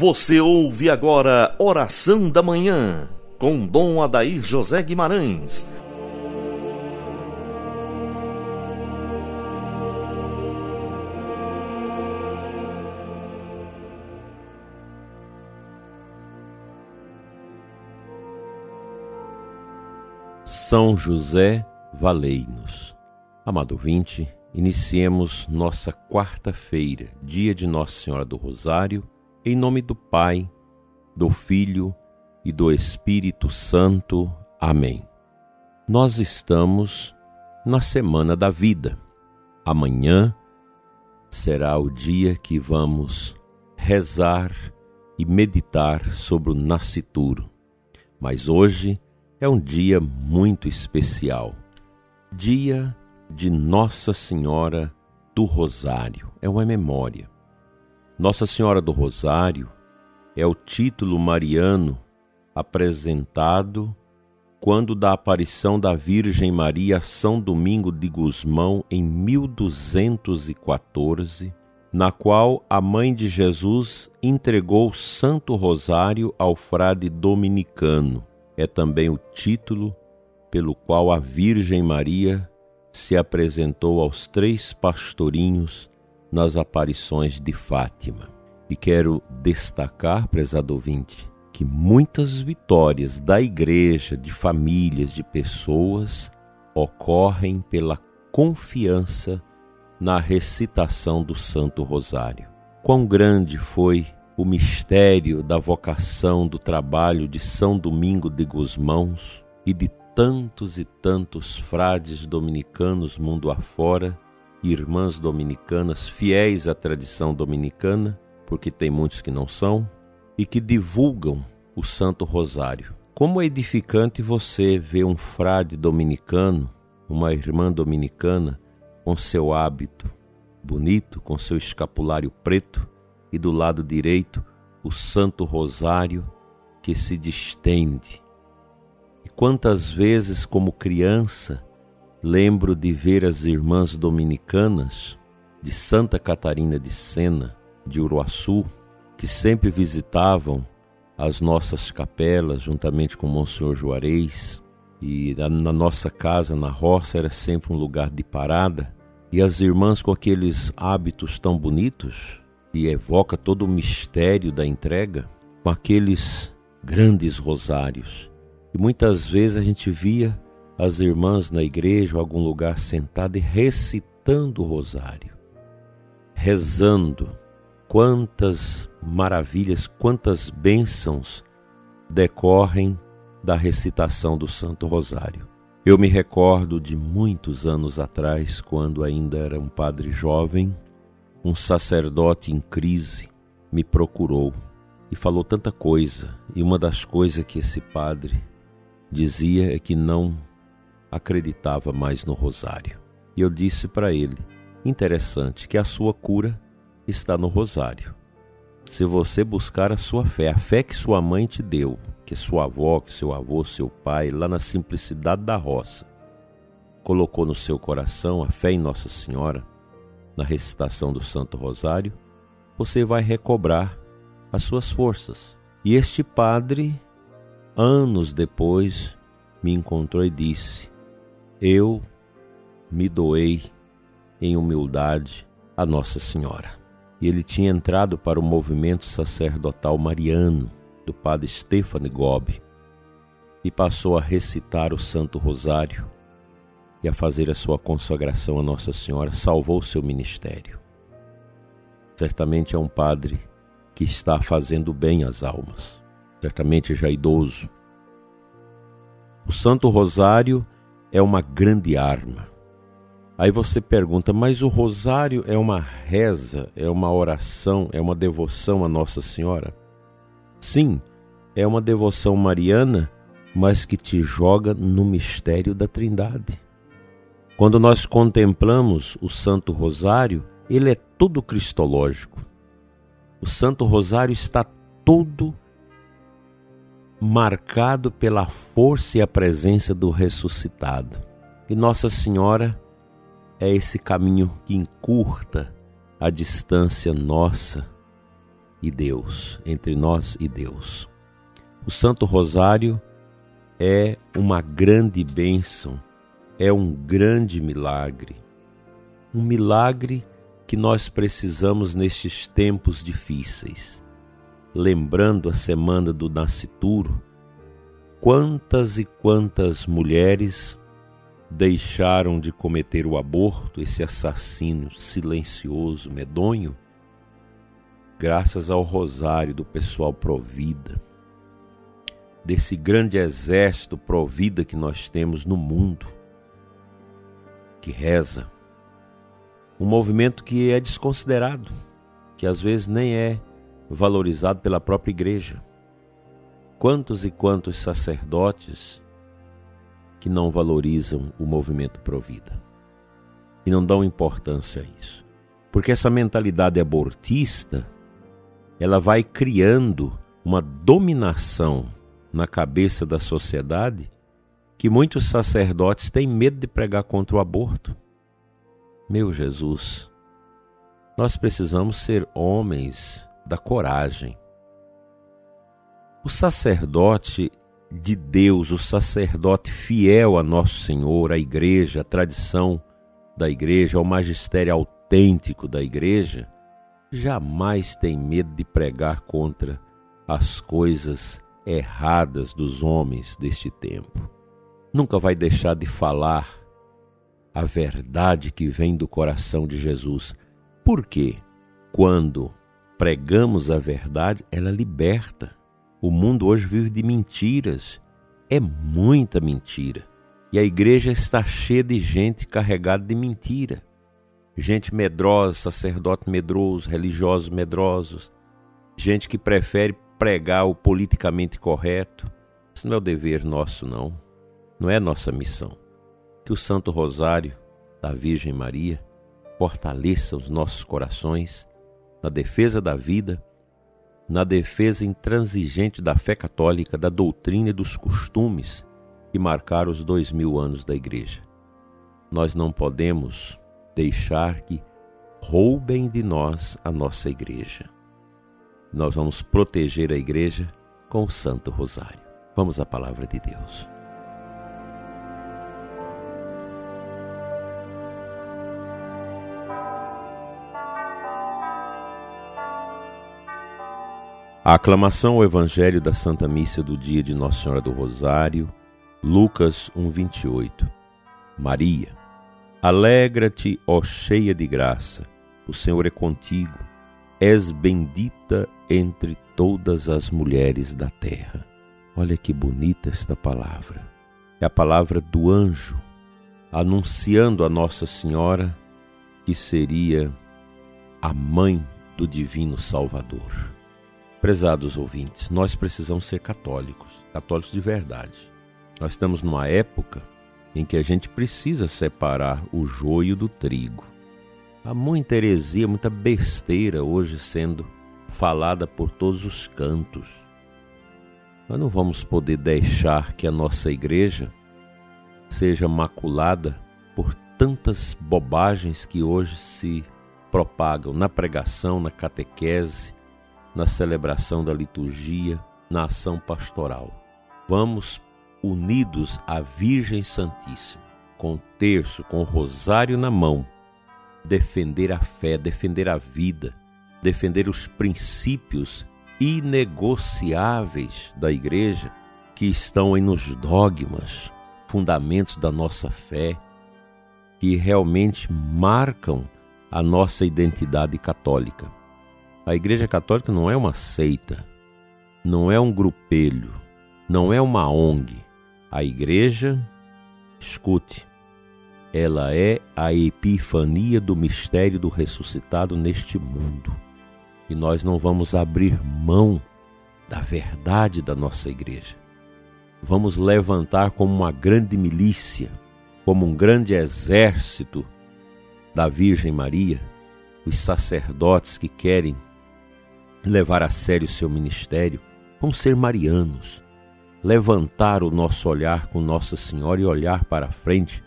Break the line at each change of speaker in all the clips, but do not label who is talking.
Você ouve agora Oração da Manhã, com Dom Adair José Guimarães.
São José, valei-nos. Amado ouvinte, iniciemos nossa quarta-feira, dia de Nossa Senhora do Rosário, em nome do Pai, do Filho e do Espírito Santo. Amém. Nós estamos na Semana da Vida. Amanhã será o dia que vamos rezar e meditar sobre o nascituro. Mas hoje é um dia muito especial. Dia de Nossa Senhora do Rosário. É uma memória. Nossa Senhora do Rosário é o título mariano apresentado quando da aparição da Virgem Maria a São Domingo de Gusmão em 1214, na qual a mãe de Jesus entregou o Santo Rosário ao frade dominicano. É também o título pelo qual a Virgem Maria se apresentou aos três pastorinhos nas aparições de Fátima. E quero destacar, prezado ouvinte, que muitas vitórias da igreja, de famílias, de pessoas, ocorrem pela confiança na recitação do Santo Rosário. Quão grande foi o mistério da vocação do trabalho de São Domingo de Gusmãos e de tantos e tantos frades dominicanos mundo afora irmãs dominicanas fiéis à tradição dominicana, porque tem muitos que não são, e que divulgam o Santo Rosário. Como é edificante você ver um frade dominicano, uma irmã dominicana, com seu hábito bonito, com seu escapulário preto, e do lado direito o Santo Rosário que se distende. E quantas vezes, como criança, Lembro de ver as irmãs dominicanas de Santa Catarina de Sena, de Uruaçu, que sempre visitavam as nossas capelas juntamente com Monsenhor Juarez, e na nossa casa, na roça, era sempre um lugar de parada, e as irmãs com aqueles hábitos tão bonitos, e evoca todo o mistério da entrega, com aqueles grandes rosários. E muitas vezes a gente via as irmãs na igreja ou algum lugar sentada e recitando o rosário, rezando. Quantas maravilhas, quantas bênçãos decorrem da recitação do Santo Rosário. Eu me recordo de muitos anos atrás, quando ainda era um padre jovem, um sacerdote em crise me procurou e falou tanta coisa, e uma das coisas que esse padre dizia é que não acreditava mais no rosário. E eu disse para ele: interessante que a sua cura está no rosário. Se você buscar a sua fé, a fé que sua mãe te deu, que sua avó, que seu avô, seu pai, lá na simplicidade da roça, colocou no seu coração a fé em Nossa Senhora, na recitação do Santo Rosário, você vai recobrar as suas forças. E este padre, anos depois, me encontrou e disse: eu me doei em humildade a Nossa Senhora. E ele tinha entrado para o movimento sacerdotal mariano do padre Stefano Gobi e passou a recitar o Santo Rosário e a fazer a sua consagração a Nossa Senhora, salvou seu ministério. Certamente é um padre que está fazendo bem às almas, certamente já idoso. O Santo Rosário é uma grande arma. Aí você pergunta, mas o rosário é uma reza, é uma oração, é uma devoção a Nossa Senhora? Sim, é uma devoção mariana, mas que te joga no mistério da Trindade. Quando nós contemplamos o Santo Rosário, ele é todo cristológico. O Santo Rosário está todo marcado pela força e a presença do ressuscitado. E Nossa Senhora é esse caminho que encurta a distância nossa e Deus, entre nós e Deus. O Santo Rosário é uma grande bênção, é um grande milagre. Um milagre que nós precisamos nestes tempos difíceis. Lembrando a semana do nascituro, quantas e quantas mulheres deixaram de cometer o aborto, esse assassino silencioso, medonho, graças ao rosário do pessoal Provida, desse grande exército Provida que nós temos no mundo, que reza. Um movimento que é desconsiderado, que às vezes nem é valorizado pela própria igreja. Quantos e quantos sacerdotes que não valorizam o movimento Provida e não dão importância a isso. Porque essa mentalidade abortista, ela vai criando uma dominação na cabeça da sociedade que muitos sacerdotes têm medo de pregar contra o aborto. Meu Jesus, nós precisamos ser homens da coragem. O sacerdote, de Deus, o sacerdote fiel a Nosso Senhor, à igreja, à tradição da igreja, ao magistério autêntico da igreja, jamais tem medo de pregar contra as coisas erradas dos homens deste tempo. Nunca vai deixar de falar a verdade que vem do coração de Jesus. Porque quando pregamos a verdade, ela liberta. O mundo hoje vive de mentiras. É muita mentira. E a igreja está cheia de gente carregada de mentira. Gente medrosa, sacerdote medroso, religiosos medrosos. Gente que prefere pregar o politicamente correto. Isso não é o dever nosso, não. Não é nossa missão. Que o Santo Rosário da Virgem Maria fortaleça os nossos corações na defesa da vida na defesa intransigente da fé católica, da doutrina e dos costumes que marcaram os dois mil anos da Igreja. Nós não podemos deixar que roubem de nós a nossa Igreja. Nós vamos proteger a Igreja com o Santo Rosário. Vamos à palavra de Deus. A aclamação ao Evangelho da Santa Missa do dia de Nossa Senhora do Rosário, Lucas 1:28. Maria, alegra-te, ó cheia de graça, o Senhor é contigo. És bendita entre todas as mulheres da terra. Olha que bonita esta palavra. É a palavra do anjo anunciando a Nossa Senhora que seria a mãe do divino Salvador. Prezados ouvintes, nós precisamos ser católicos, católicos de verdade. Nós estamos numa época em que a gente precisa separar o joio do trigo. Há muita heresia, muita besteira hoje sendo falada por todos os cantos. Nós não vamos poder deixar que a nossa igreja seja maculada por tantas bobagens que hoje se propagam na pregação, na catequese, na celebração da liturgia, na ação pastoral. Vamos unidos à Virgem Santíssima, com o terço, com o rosário na mão, defender a fé, defender a vida, defender os princípios inegociáveis da Igreja que estão aí nos dogmas, fundamentos da nossa fé, que realmente marcam a nossa identidade católica. A Igreja Católica não é uma seita, não é um grupelho, não é uma ONG. A Igreja, escute, ela é a epifania do mistério do ressuscitado neste mundo. E nós não vamos abrir mão da verdade da nossa igreja. Vamos levantar como uma grande milícia, como um grande exército da Virgem Maria, os sacerdotes que querem levar a sério o seu ministério, vamos ser marianos, levantar o nosso olhar com Nossa Senhora e olhar para frente,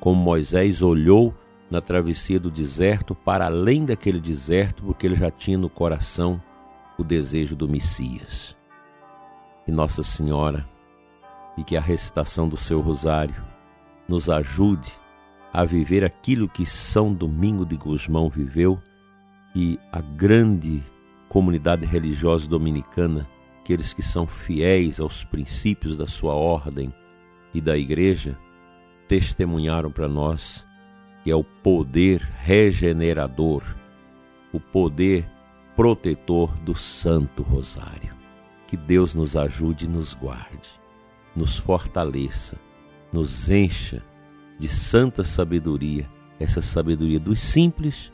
como Moisés olhou na travessia do deserto, para além daquele deserto, porque ele já tinha no coração o desejo do Messias. Que Nossa Senhora e que a recitação do seu rosário nos ajude a viver aquilo que São Domingo de Gusmão viveu e a grande comunidade religiosa dominicana, aqueles que são fiéis aos princípios da sua ordem e da igreja, testemunharam para nós que é o poder regenerador, o poder protetor do Santo Rosário. Que Deus nos ajude e nos guarde, nos fortaleça, nos encha de santa sabedoria, essa sabedoria dos simples,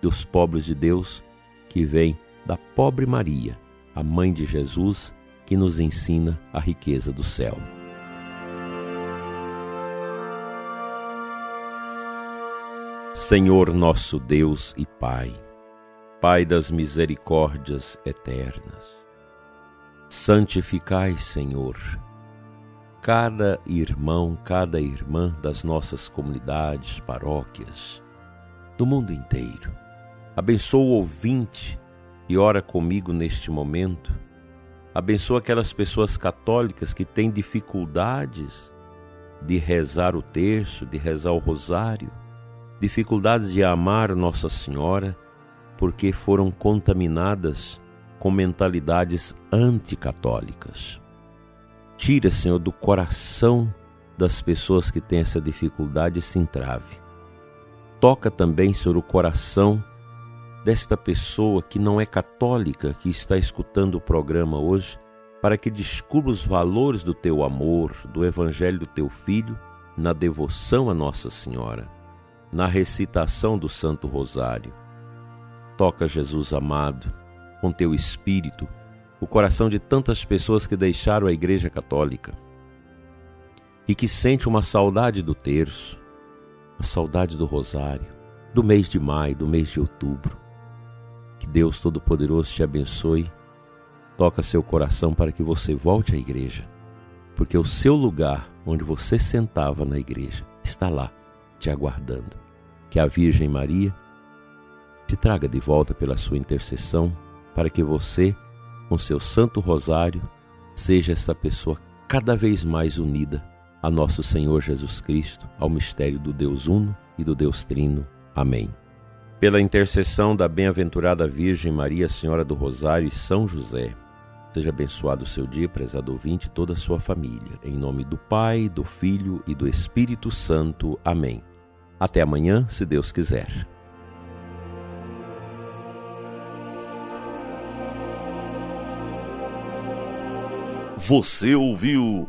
dos pobres de Deus, que vem da pobre Maria, a mãe de Jesus, que nos ensina a riqueza do céu. Senhor nosso Deus e Pai, Pai das misericórdias eternas, santificai, Senhor, cada irmão, cada irmã das nossas comunidades, paróquias, do mundo inteiro. Abençoa o ouvinte e ora comigo neste momento. Abençoa aquelas pessoas católicas que têm dificuldades de rezar o terço, de rezar o rosário dificuldades de amar Nossa Senhora porque foram contaminadas com mentalidades anticatólicas. Tira, Senhor, do coração das pessoas que têm essa dificuldade esse entrave. Toca também, Senhor, o coração desta pessoa que não é católica, que está escutando o programa hoje, para que descubra os valores do teu amor, do evangelho do teu filho, na devoção a Nossa Senhora na recitação do Santo Rosário. Toca, Jesus amado, com teu espírito, o coração de tantas pessoas que deixaram a Igreja Católica e que sente uma saudade do terço, a saudade do Rosário, do mês de maio, do mês de outubro. Que Deus Todo-Poderoso te abençoe. Toca seu coração para que você volte à igreja, porque o seu lugar onde você sentava na igreja está lá, te aguardando que a Virgem Maria te traga de volta pela sua intercessão, para que você, com seu Santo Rosário, seja essa pessoa cada vez mais unida a nosso Senhor Jesus Cristo, ao mistério do Deus Uno e do Deus Trino. Amém. Pela intercessão da bem-aventurada Virgem Maria, Senhora do Rosário e São José, seja abençoado o seu dia, prezado ouvinte, e toda a sua família. Em nome do Pai, do Filho e do Espírito Santo. Amém. Até amanhã, se Deus quiser.
Você ouviu